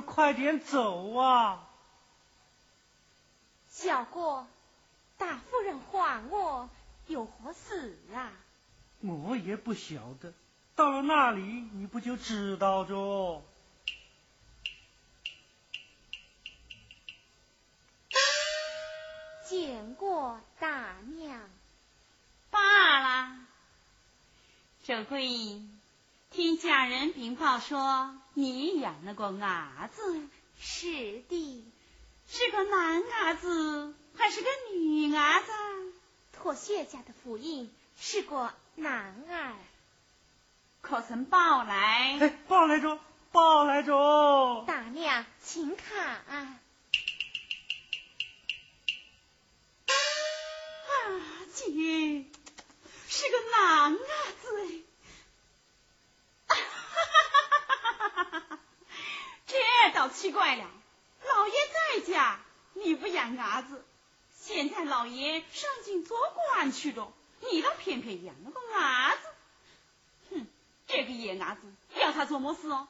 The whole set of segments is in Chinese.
快点走啊！小哥，大夫人唤我，有何事啊？我也不晓得，到了那里你不就知道着？见过大娘。罢了，这回听家人禀报说。你养了个伢子，是的，是个男伢子还是个女伢子？托谢家的福荫是个男儿，可曾抱来？哎，抱来着，抱来着。大娘，请看。啊，姐，是个男伢子。倒奇怪了，老爷在家，你不养伢子，现在老爷上京做官去了，你倒偏偏养了个伢子，哼，这个野伢子要他做么事哦？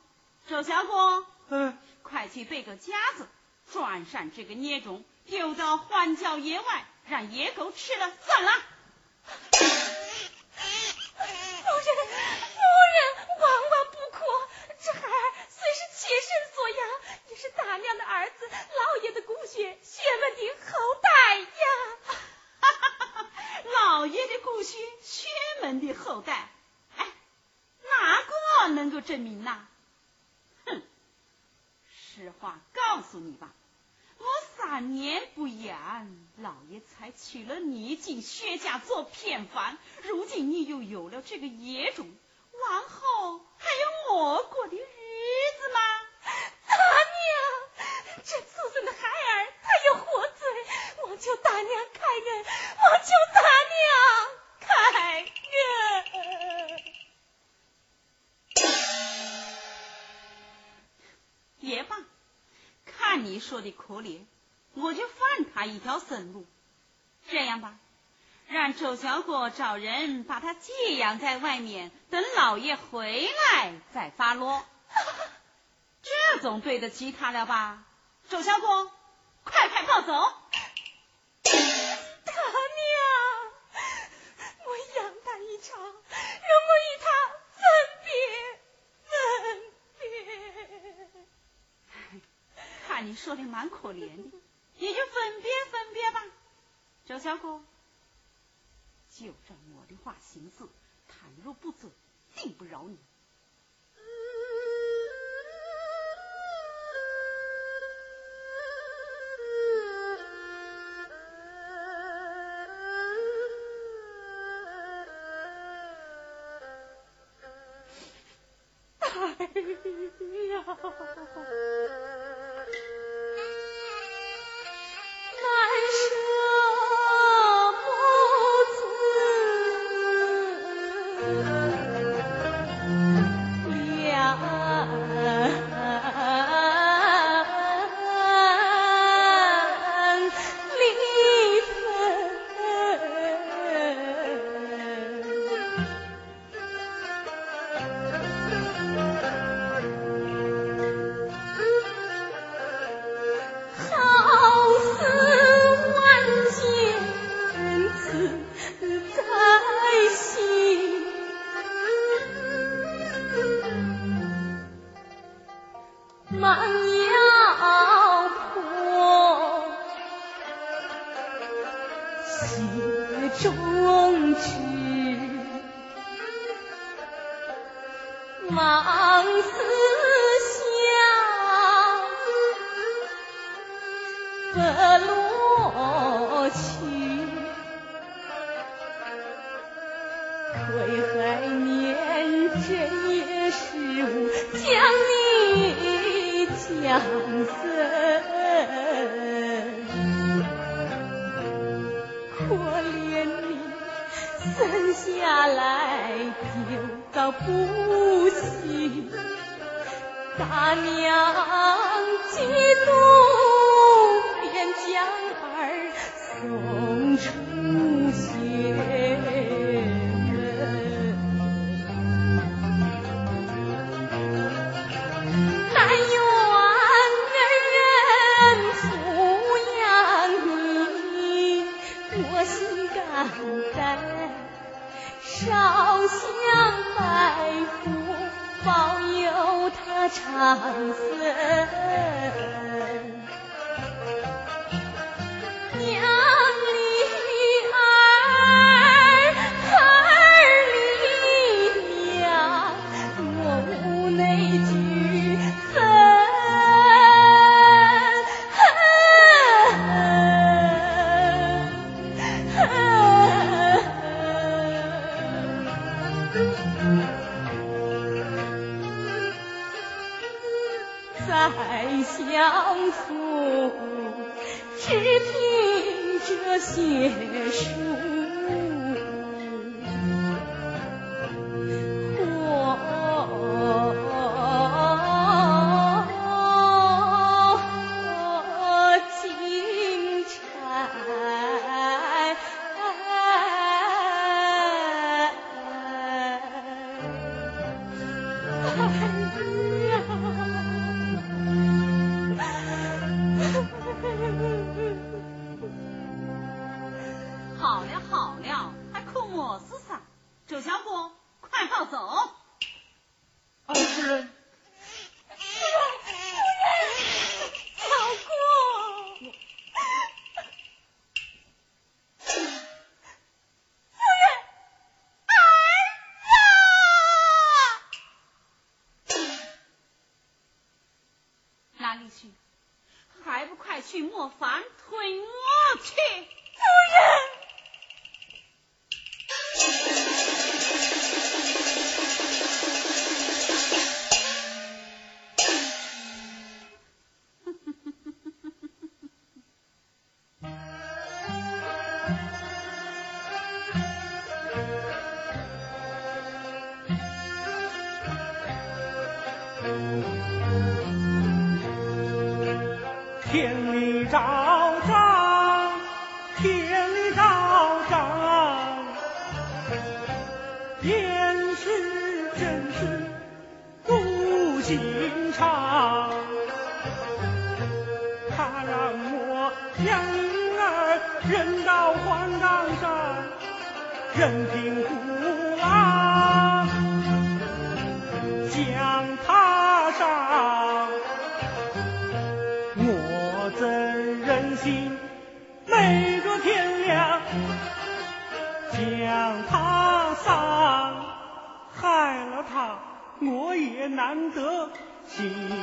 周小哥，嗯，快去备个夹子，转上这个孽种，丢到荒郊野外，让野狗吃了算了。大娘的儿子，老爷的骨血，血门的后代呀！老爷的骨血，血门的后代，哎，哪个能够证明呢？哼，实话告诉你吧，我三年不养，老爷才娶了你进薛家做偏房，如今你又有了这个野种，往后还有我过的日子吗？大娘。这畜生的孩儿，他有何罪？望求大娘开恩，我求大娘开恩。也罢，看你说的可怜，我就放他一条生路。这样吧，让周小果找人把他寄养在外面，等老爷回来再发落。这总对得起他了吧？周小果，快快抱走！看你说的蛮可怜的，也就分别分别吧。周小公，就照我的话行事，倘若不走，定不饶你。望 思 Amen. see.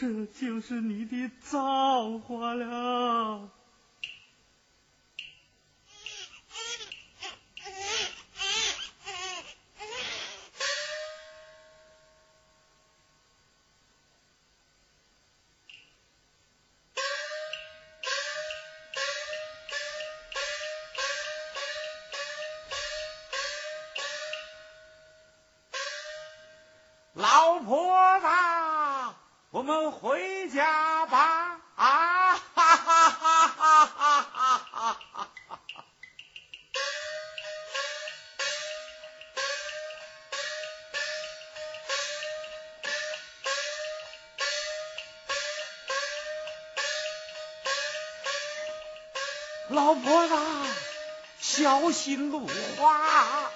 这就是你的造化了。老婆子，小心路滑。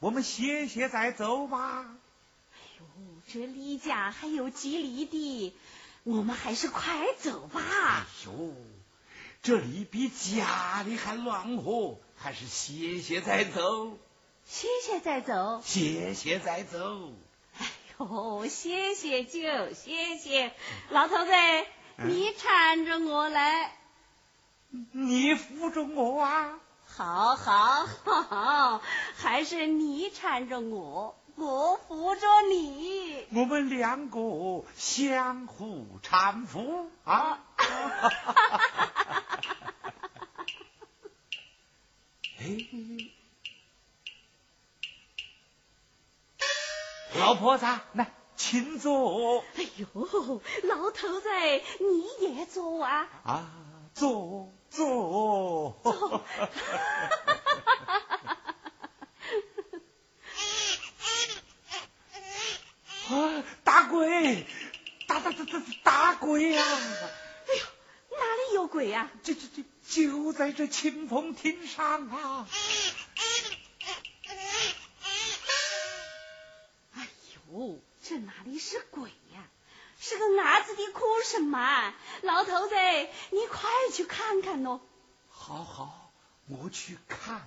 我们歇歇再走吧。哎呦，这离家还有几里地，我们还是快走吧。哎呦，这里比家里还暖和，还是歇歇再走。歇歇再走。歇歇再走。哎呦，歇歇就歇歇，老头子，你搀着我来。你扶着我啊。好好好，还是你缠着我，我扶着你，我们两个相互搀扶啊！哎，老婆子，来，请坐。哎呦，老头子，你也坐啊！啊，坐。坐，坐，啊！打鬼，打打打打打鬼呀！哎呦，哪里有鬼呀？这这这就在这清风亭上啊！哎呦，这哪里是鬼呀？是个伢子的哭声嘛，老头子，你快去看看喏。好好，我去看。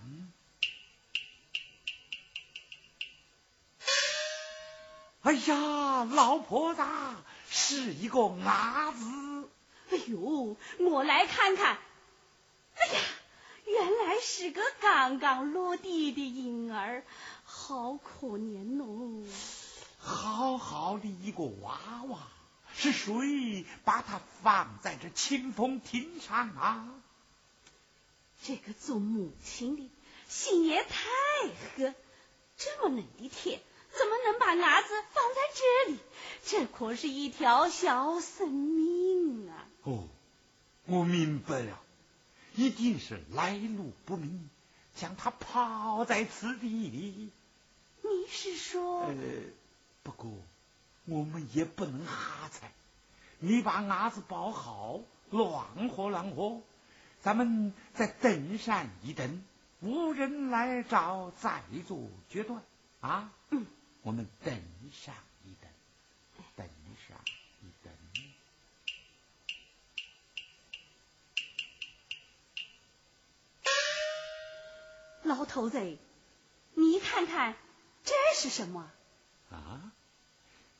哎呀，老婆子，是一个伢子。哎呦，我来看看。哎呀，原来是个刚刚落地的婴儿，好可怜哦。好好的一个娃娃。是谁把他放在这清风亭上啊？这个做母亲的心也太黑，这么冷的天，怎么能把伢子放在这里？这可是一条小生命啊！哦，我明白了，一定是来路不明，将他抛在此地。你是说？呃，不过。我们也不能瞎猜，你把伢子抱好，暖和暖和，咱们再登山一等，无人来找，再做决断啊！嗯，我们等上一等，等上一等。老头子，你看看这是什么？啊？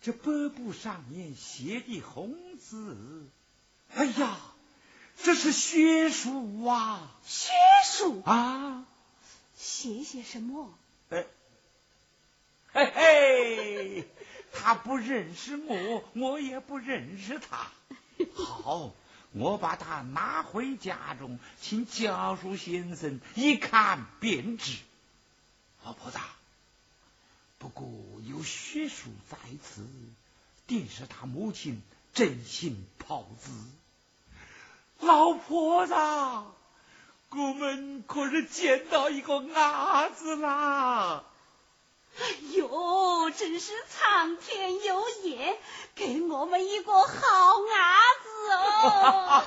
这白布上面写的红字，哎呀，这是血书啊！血书啊！写些什么？哎，嘿嘿，他不认识我，我也不认识他。好，我把他拿回家中，请教书先生一看便知。老婆子。不过有血书在此，定是他母亲真心炮子。老婆子，我们可是捡到一个伢子啦！哎呦，真是苍天有眼，给我们一个好伢子哦！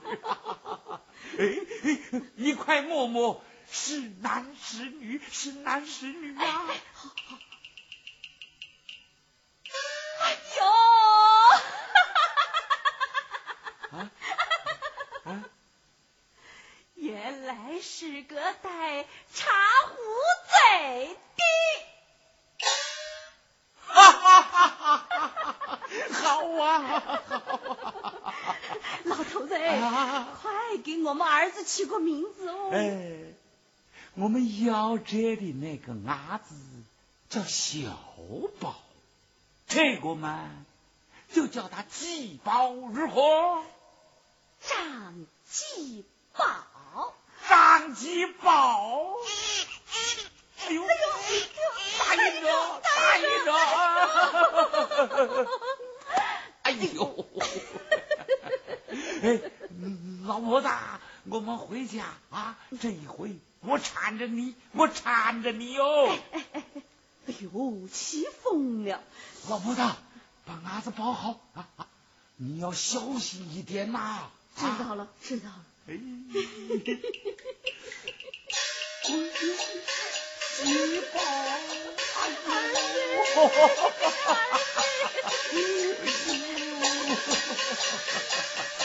是 啊，哎哎，你快摸摸，是男是女？是男是女啊？哎呦！啊啊！原来是个带茶壶嘴的。哈哈哈哈哈！好啊！老头子，快给我们儿子起个名字哦！哎，我们要这的那个伢子叫小宝。这个嘛，就叫他季宝如何？张继宝，张继宝。哎呦，答应着，答应着。哎呦，哎，老婆子，我们回家啊！这一回我缠着你，我缠着你哟。哎 呦，起风了！老婆子，把伢子抱好啊！你要小心一点呐！知道了，知道了。哎，喜 宝，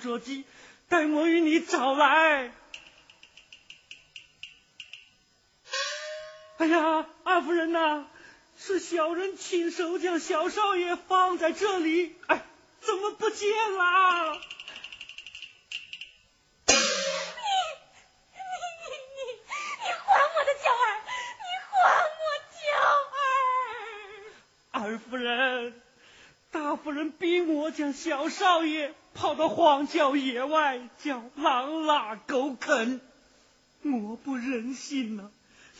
着急，待我与你找来。哎呀，二夫人呐，是小人亲手将小少爷放在这里，哎，怎么不见了？你你你你你还我的娇儿，你还我娇儿！二夫人，大夫人逼将小少爷。跑到荒郊野外，叫狼拉狗啃，我不忍心呐，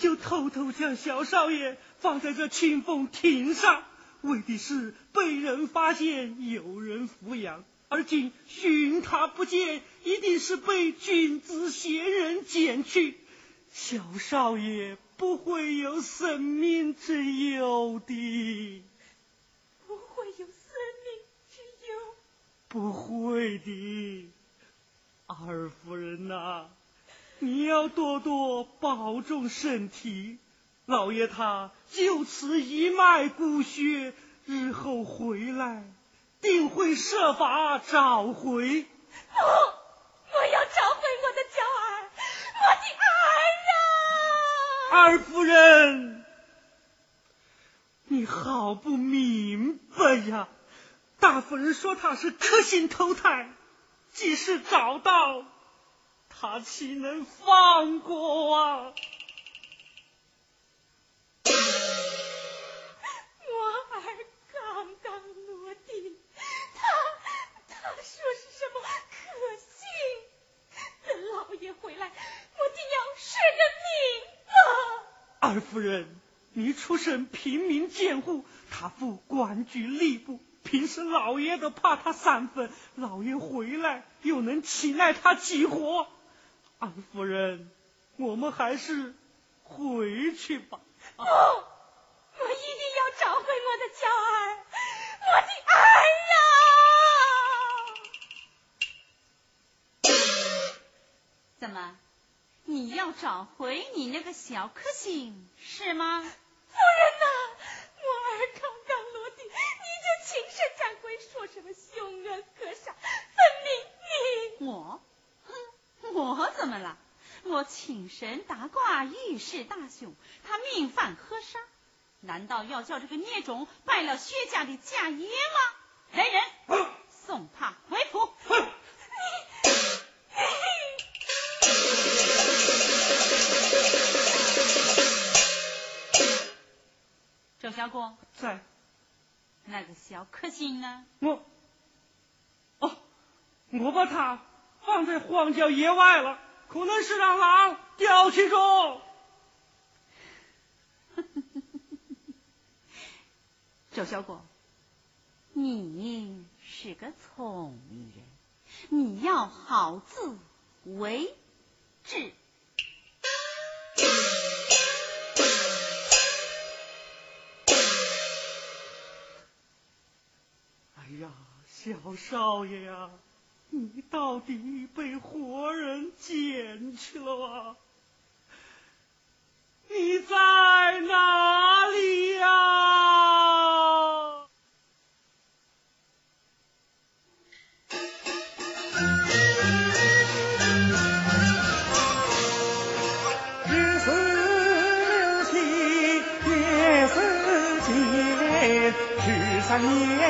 就偷偷将小少爷放在这清风亭上，为的是被人发现，有人抚养。而今寻他不见，一定是被君子贤人捡去，小少爷不会有生命之忧的。不会的，二夫人呐，你要多多保重身体。老爷他就此一脉孤血，日后回来定会设法找回。不，我要找回我的娇儿，我的儿啊！二夫人，你好不明白呀。大夫人说他是克星投胎，即使找到，他岂能放过啊？我儿刚刚落地，他他说是什么克星？等老爷回来，我定要是个名二夫人，你出身平民贱户，他父官居吏部，平时老爷都怕他三分。老爷回来又能岂奈他几活？安夫人，我们还是回去吧。不，我一定要找回我的娇儿，我的儿啊！怎么？你要找回你那个小克星是吗？夫人呐，你就请神掌柜说什么凶恶可杀，分明你我，哼，我怎么了？我请神打卦，遇事大凶，他命犯河杀，难道要叫这个孽种败了薛家的家业吗？来人，送他回府。周小果在，那个小克星呢？我，哦，我把它放在荒郊野外了，可能是让狼叼去着。周小果，你是个聪明人，你要好自为之。小少爷呀，你到底被活人捡去了啊？你在哪里呀？日思六七夜思见，十三年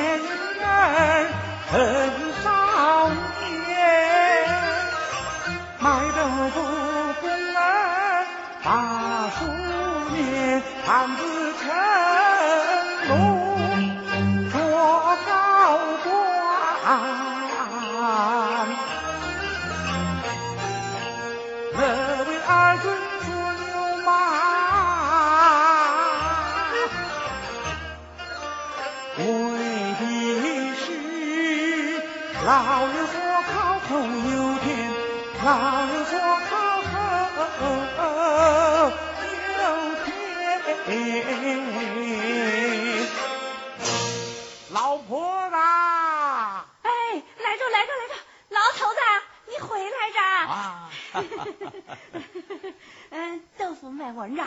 老婆子，哎，来着来着来着，老头子，你回来着？啊，嗯，豆腐卖完着？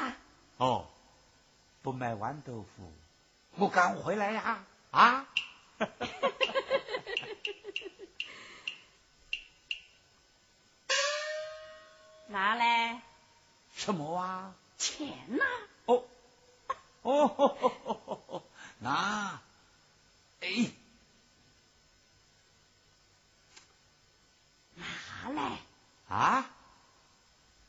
哦，不卖完豆腐，我刚回来呀，啊。拿来什么啊？钱呐！哦哦，拿，哎，拿来啊！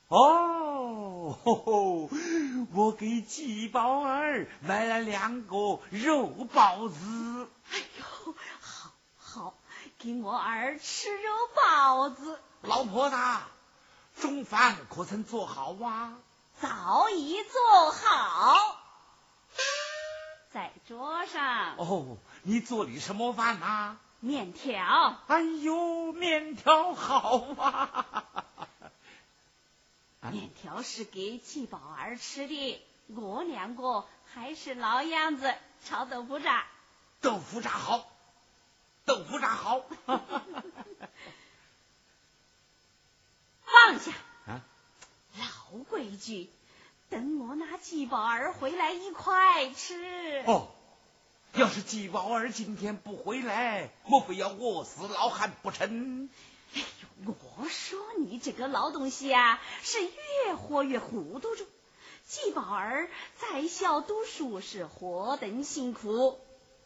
哦，我给季宝儿买了两个肉包子。哎呦，好好，给我儿吃肉包子。老婆子。中饭可曾做好啊？早已做好，在桌上。哦，你做的什么饭呐？面条。哎呦，面条好啊！面条是给季宝儿吃的，我两个还是老样子，炒豆腐渣。豆腐渣好，豆腐渣好。放下啊！老规矩，等我拿季宝儿回来一块吃。哦，要是季宝儿今天不回来，莫非要饿死老汉不成？哎呦，我说你这个老东西啊，是越活越糊涂着。季宝儿在校读书是何等辛苦，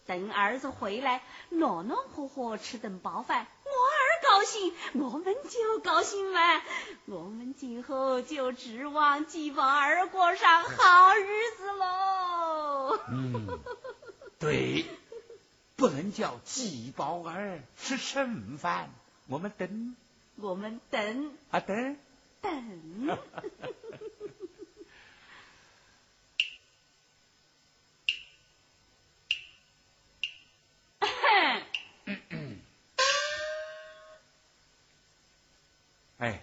等儿子回来，暖暖和和吃顿饱饭，高兴，我们就高兴嘛。我们今后就指望季宝儿过上好日子喽。嗯，对，不能叫季宝儿吃剩饭，我们等，我们等啊等等。哎，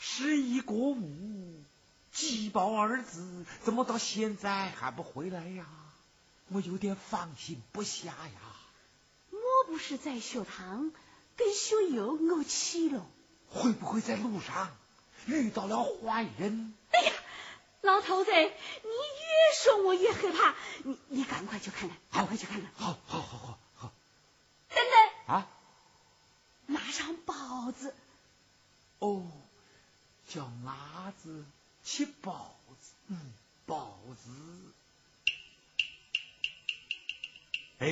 十一过午，季宝儿子怎么到现在还不回来呀？我有点放心不下呀。莫不是在学堂跟学友怄气了，会不会在路上遇到了坏人？哎呀，老头子，你越说我越害怕，你你赶快去看看，赶快去看看。好，好，好，好，好。等等啊，拿上包子。哦，叫伢子吃包子，嗯，包子。哎，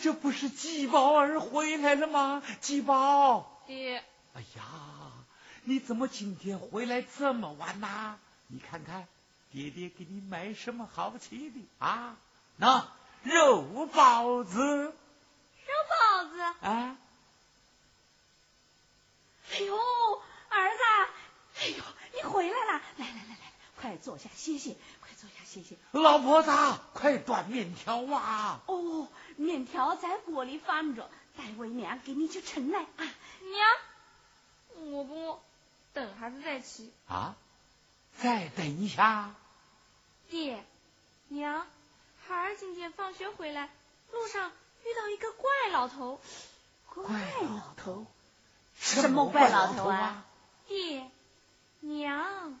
这不是季宝儿回来了吗？季宝，爹，哎呀，你怎么今天回来这么晚呐？你看看，爹爹给你买什么好吃的啊？那肉包子，肉包子。啊。哎呦，儿子，哎呦，你回来了！来来来来，快坐下歇歇，快坐下歇歇。老婆子，快端面条啊！哦，面条在锅里放着，待为娘给你去盛来啊。娘，我不等孩子再吃。啊，再等一下。爹，娘，孩儿今天放学回来，路上遇到一个怪老头。怪老头。什么怪老头啊？爹，娘。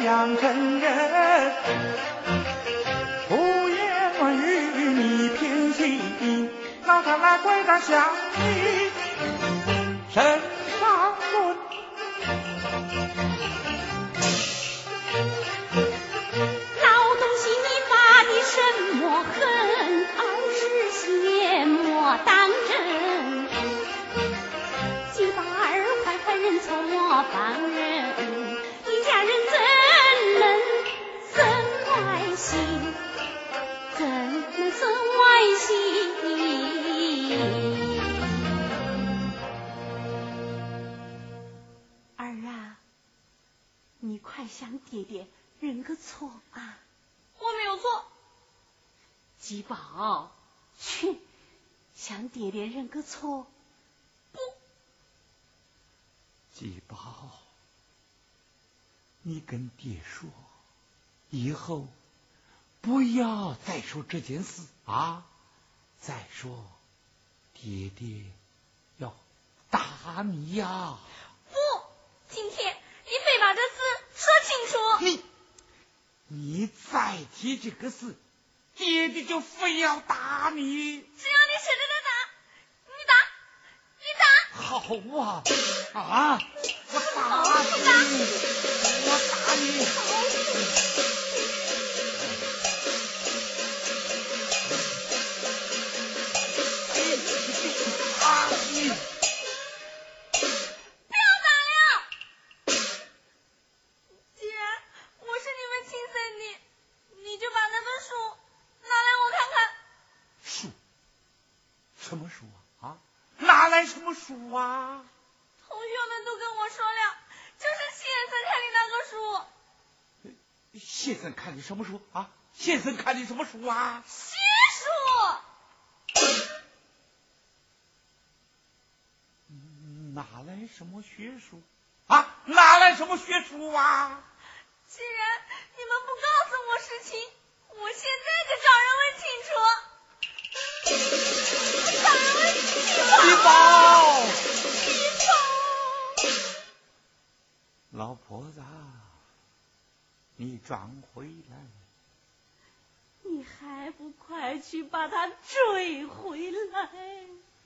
我榜样真人，胡言乱语你偏信。老太来跪在下你身上滚。老东西，你发的什么狠？二十邪魔当真，几把二快快认错我帮人，爹爹认个错啊！我没有错。吉宝，去向爹爹认个错。不，吉宝，你跟爹说，以后不要再说这件事啊！再说，爹爹要打你呀！不，今天你非把这事。说清楚！你你再提这个事，爹爹就非要打你。只要你舍得的打，你打，你打。好啊啊！我打你，我打你。书啊！哪来什么书啊同学们都跟我说了，就是先生看的那个书。先生看的什么书啊？先生看的什么书啊？邪书。哪来什么学书啊？哪来什么学书啊？既然你们不告诉我实情，我现在就找人问清楚。找人问清楚。一宝。老婆子，你转回来！你还不快去把他追回来？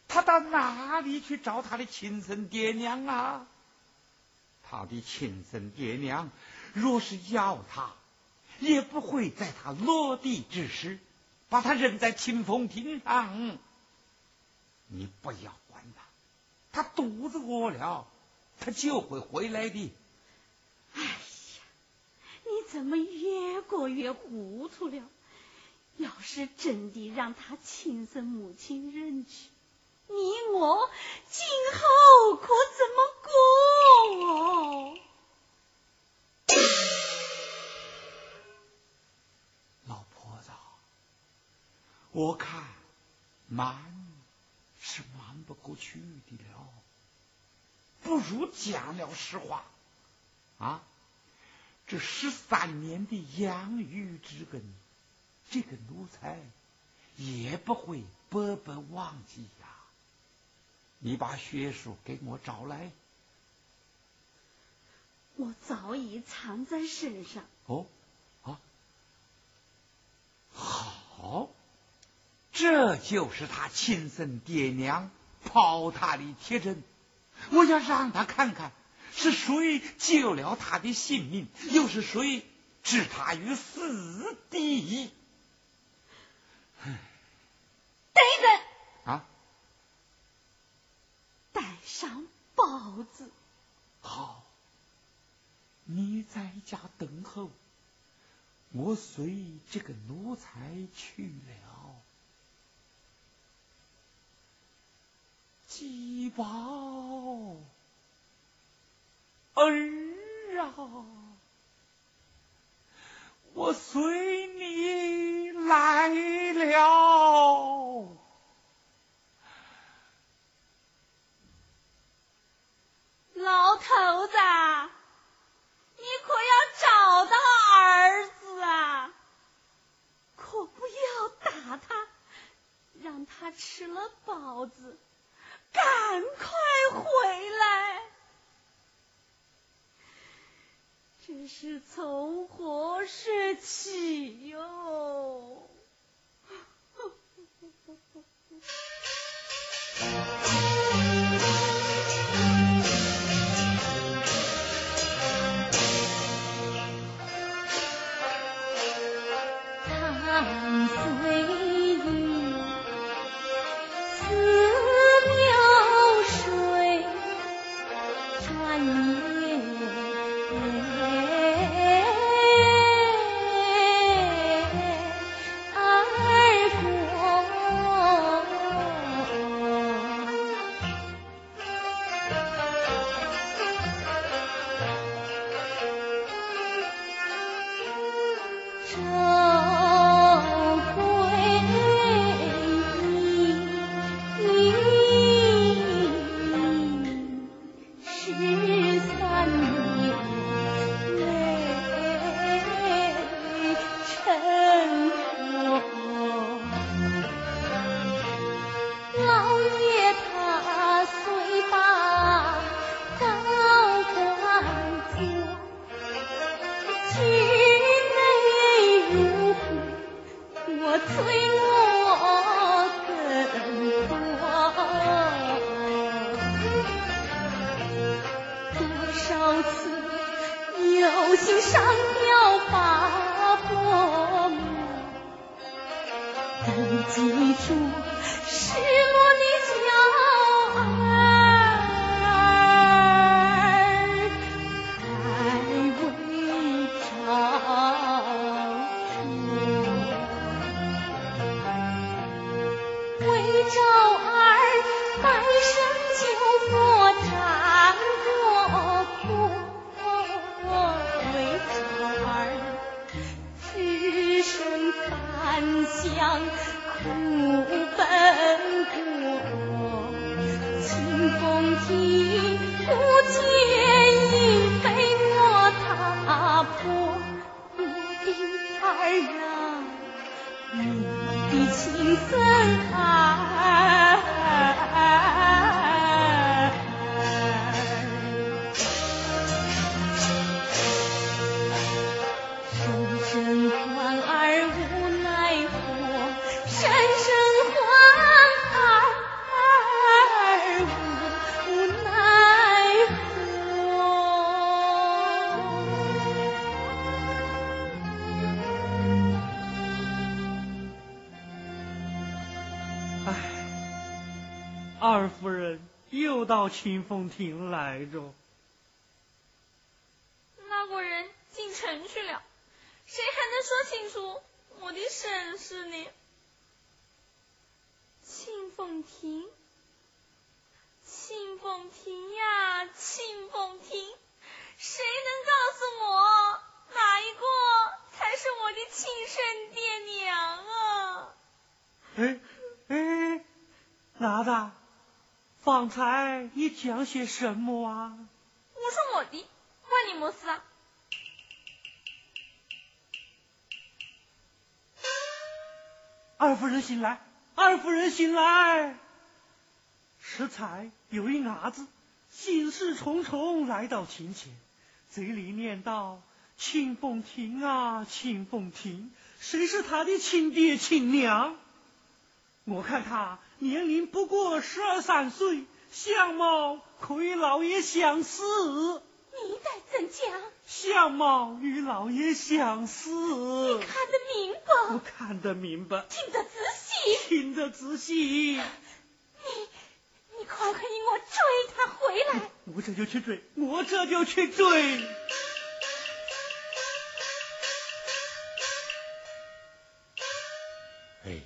他到哪里去找他的亲生爹娘啊？他的亲生爹娘若是要他，也不会在他落地之时把他扔在清风亭上。你不要管他，他肚子饿了，他就会回来的。哎呀，你怎么越过越糊涂了？要是真的让他亲生母亲认去，你我今后可怎么过？老婆子，我看瞒是瞒不过去的了，不如讲了实话。啊，这十三年的养育之恩，这个奴才也不会白白忘记呀。你把血书给我找来，我早已藏在身上。哦，啊，好，这就是他亲生爹娘抛他的铁针，我要让他看看。是谁救了他的性命？又是谁置他于死地？等一等啊！带上包子。好，你在家等候，我随这个奴才去了。鸡宝儿啊，我随你来了。老头子，你可要找到儿子啊！可不要打他，让他吃了包子，赶快回来。这是从何时起哟？苦清风亭来着，那个人进城去了，谁还能说清楚我的身世呢？清风亭，清风亭呀，清风亭，谁能告诉我哪一个才是我的亲生爹娘啊？哎哎，哪吒。方讲些什么啊？我说我的，关你么事啊？二夫人醒来，二夫人醒来。适才有一伢子，心事重重来到庭前，嘴里念道：“清风亭啊，清风亭，谁是他的亲爹亲娘？”我看他。年龄不过十二三岁，相貌可与老爷相似。你待怎讲？相貌与老爷相似。你看得明白？我看得明白。听得仔细？听得仔细。你，你快快引我追他回来。我这就去追，我这就去追。哎。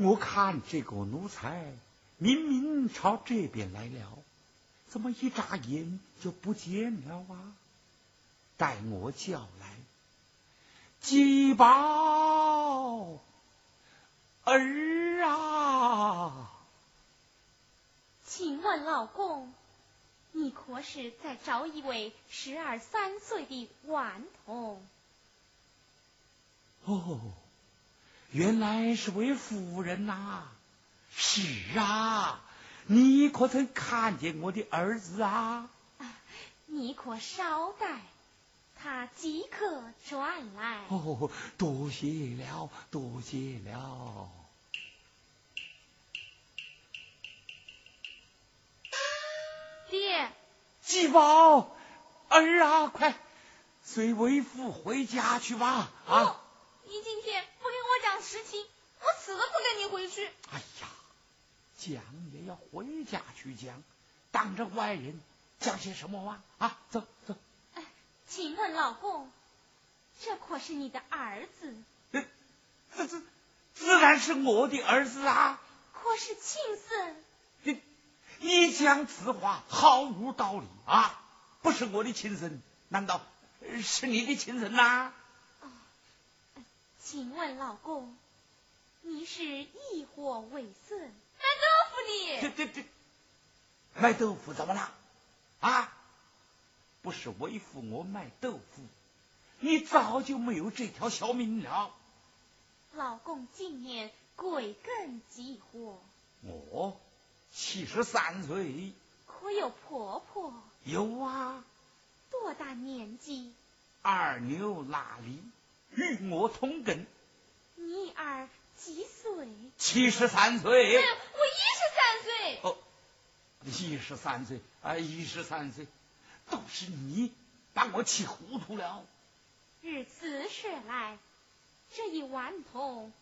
我看这个奴才明明朝这边来了，怎么一眨眼就不见了啊？待我叫来，鸡宝儿啊！请问老公，你可是在找一位十二三岁的顽童？哦，原来是位妇人呐！是啊，你可曾看见我的儿子啊？你可稍待，他即刻转来。哦，多谢了，多谢了。爹，继宝儿啊，快随为父回家去吧！啊，你今天不给我讲实情，我死都不跟你回去。哎呀，讲也要回家去讲，当着外人讲些什么话啊？走走。哎，请问老公，这可是你的儿子？这这这自然是我的儿子啊！可是亲生。你你讲此话毫无道理啊！不是我的亲生，难道是你的亲生呐？哦，请问老公，你是以货为生，卖豆腐的？对对对，卖豆腐怎么了？啊，不是为父我卖豆腐，你早就没有这条小命了。老公今年贵庚几火？我七十三岁。可有婆婆？有啊。多大年纪？二牛那里与我同根。你儿几岁？七十三岁。我一十三岁。哦，一十三岁啊，一十三岁，都是你把我气糊涂了。日子说来，这一顽童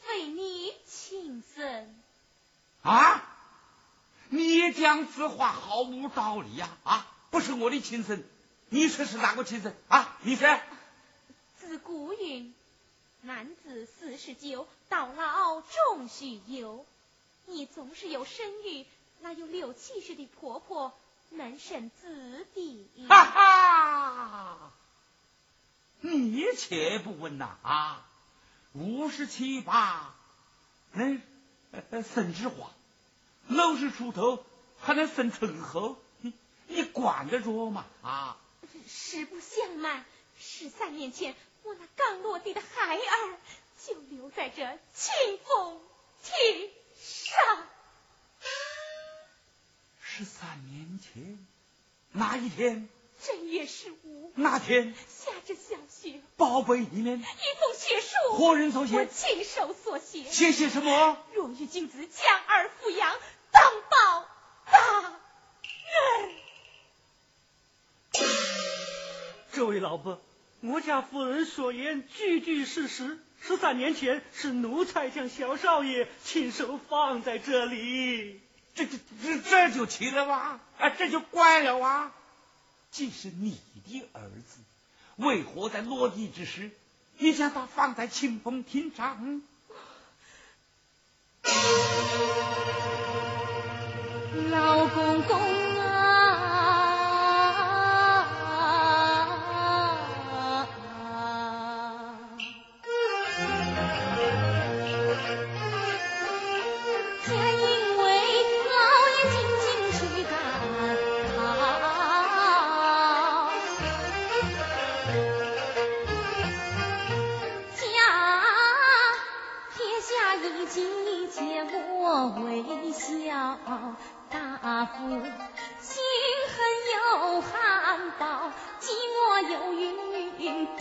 非你亲生。啊！你讲此话毫无道理呀！啊，不是我的亲生，你说是哪个亲生啊？你说。自古云：“男子四十九，到老终须有。”你总是有身孕，那有六七十的婆婆能生子弟？哈哈！你且不问呐啊！五十七八能。生枝花，六十出头还能生春后，你你管得着吗？啊！实不相瞒，十三年前我那刚落地的孩儿就留在这清风亭上。十三年前哪一天？正月十五。那天？下着小雪。宝贝里面。一封血书。何人所写？我亲手所写。写写什么？若与君子将儿抚养，当报大人。这位老伯，我家夫人所言句句事实。十三年前是奴才将小少爷亲手放在这里。这这这这就奇了吧？啊，这就怪了啊！既是你的儿子，为何在落地之时，你将他放在清风亭上？老公公。心狠又寒刀，寂寞忧云妒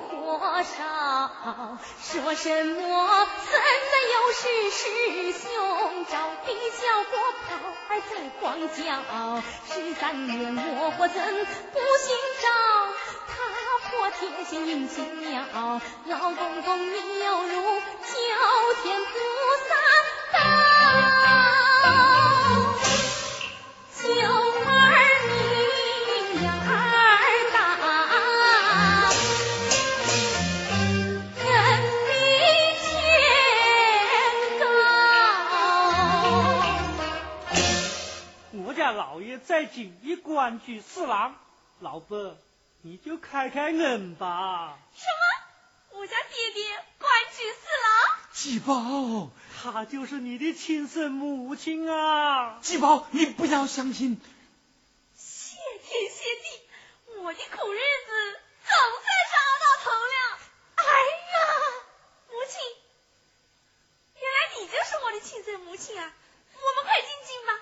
火烧。说什么怎能有事师兄招？比小火炮儿在光叫。十三年我或怎不寻找？踏破铁鞋运青鸟。老公公你犹如京已官居侍郎，老伯你就开开恩吧。什么？我家爹爹官居四郎？季宝，他就是你的亲生母亲啊！季宝，你不要相信。谢天谢地，我的苦日子总算是熬到头了。哎呀，母亲，原来你就是我的亲生母亲啊！我们快进京吧。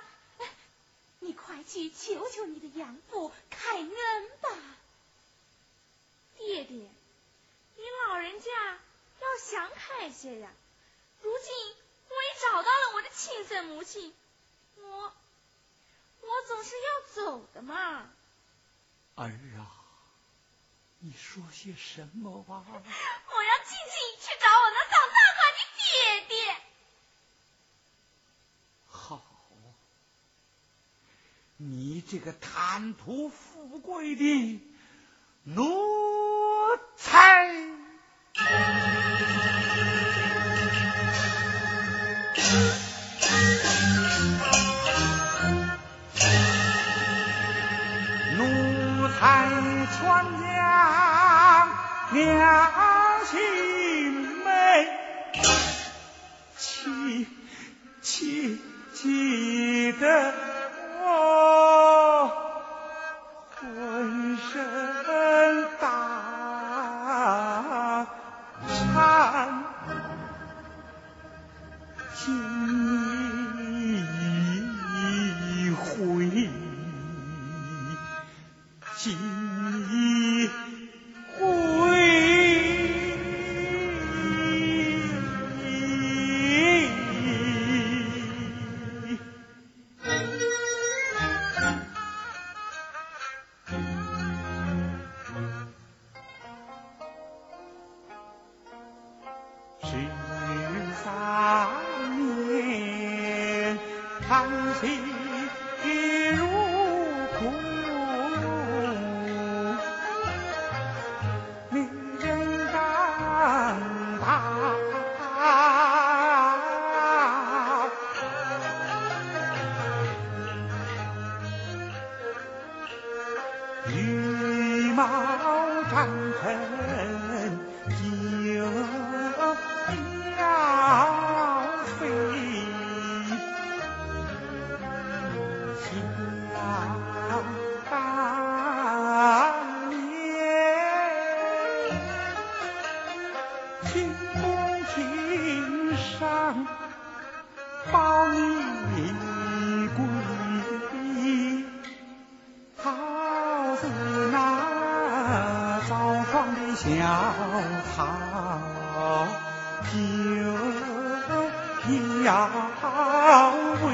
你快去求求你的养父开恩吧，爹爹，你老人家要想开些呀。如今我也找到了我的亲生母亲，我我总是要走的嘛。儿啊，你说些什么啊？我要静静去找我那当大官的爹爹。好，你这个贪图富贵的奴才！奴才全将良心昧，气气气要为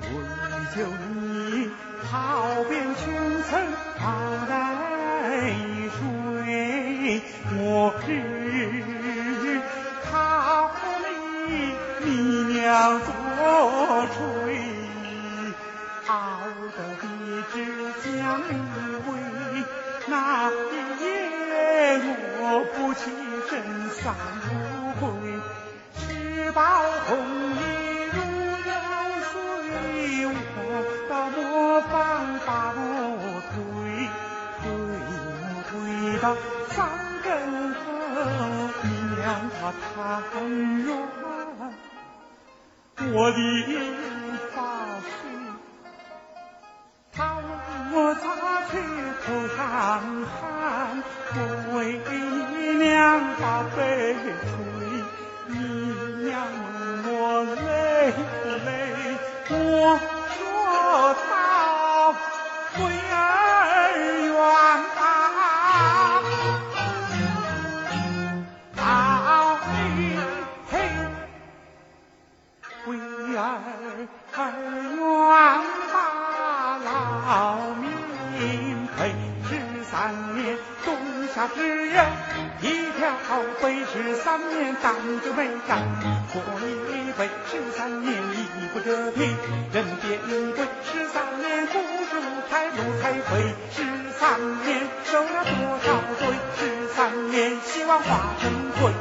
为救你跑遍全城跑来水，我只靠你你娘做锤。熬得一直将你喂，那一夜我不起身三不归，吃饱红衣如流水，我到磨坊把我推，推推到三更后，你娘她瘫软，我的他问我咋去头上汗，我为你娘把背吹，你娘问我累不累，我下只有，一条腿是三年干就没干，喝一回，是三年衣不得体，人变鬼十三年故事无才路才会，十三年受了多少罪，十三年希望化成灰。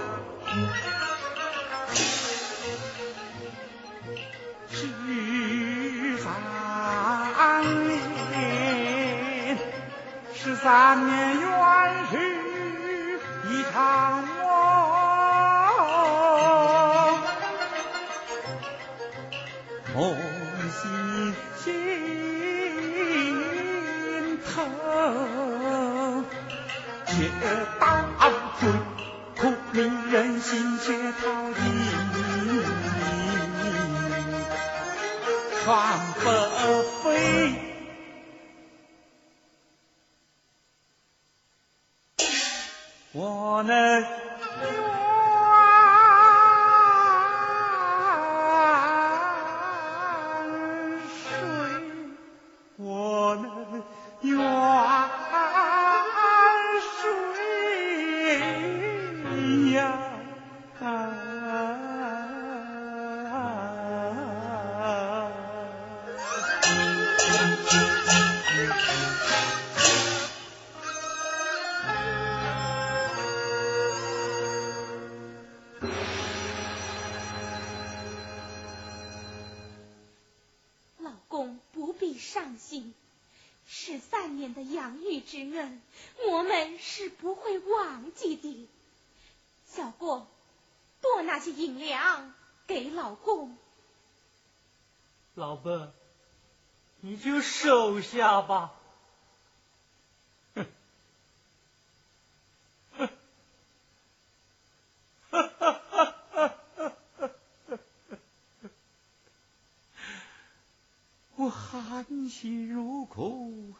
含辛茹苦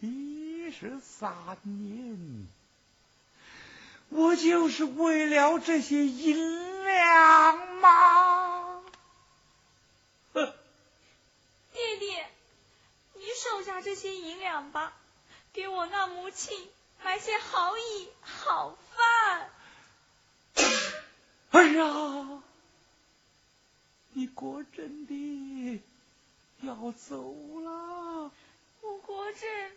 一十三年，我就是为了这些银两吗？爹爹，你收下这些银两吧，给我那母亲买些好衣好饭。儿啊，你果真的要走了？我国真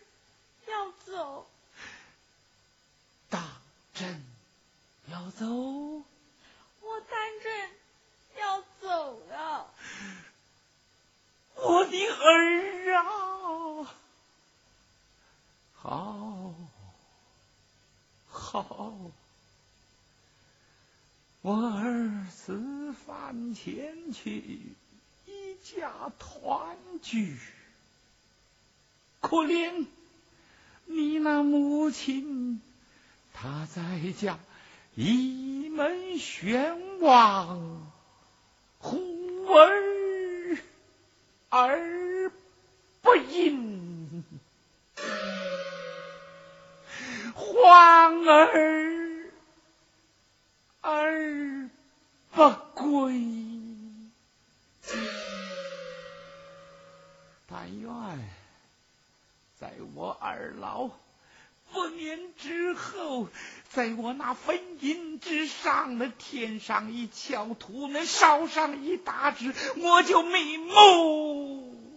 要走，当真要走？我当真要走了。我的儿啊！好，好，我儿此番前去，一家团聚。可怜你那母亲，她在家一门悬望，忽儿儿不应，皇儿儿不归。但愿在我二老不年之后，在我那坟茔之上，那添上一翘土，那烧上一大纸，我就瞑目。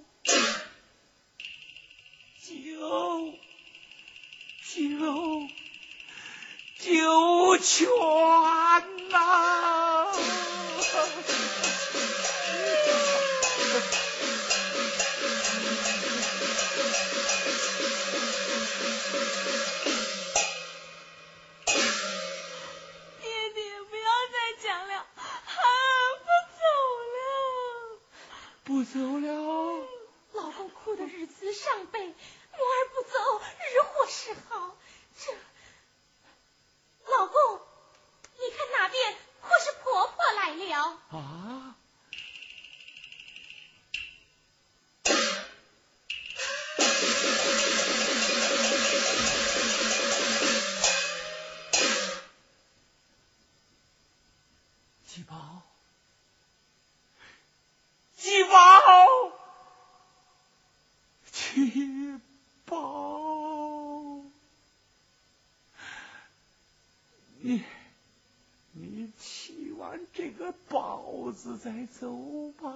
九九九泉呐、不走了。老公哭的日子伤悲，母儿不走，日祸是好。这，老公，你看那边或是婆婆来了。啊！子在走吧，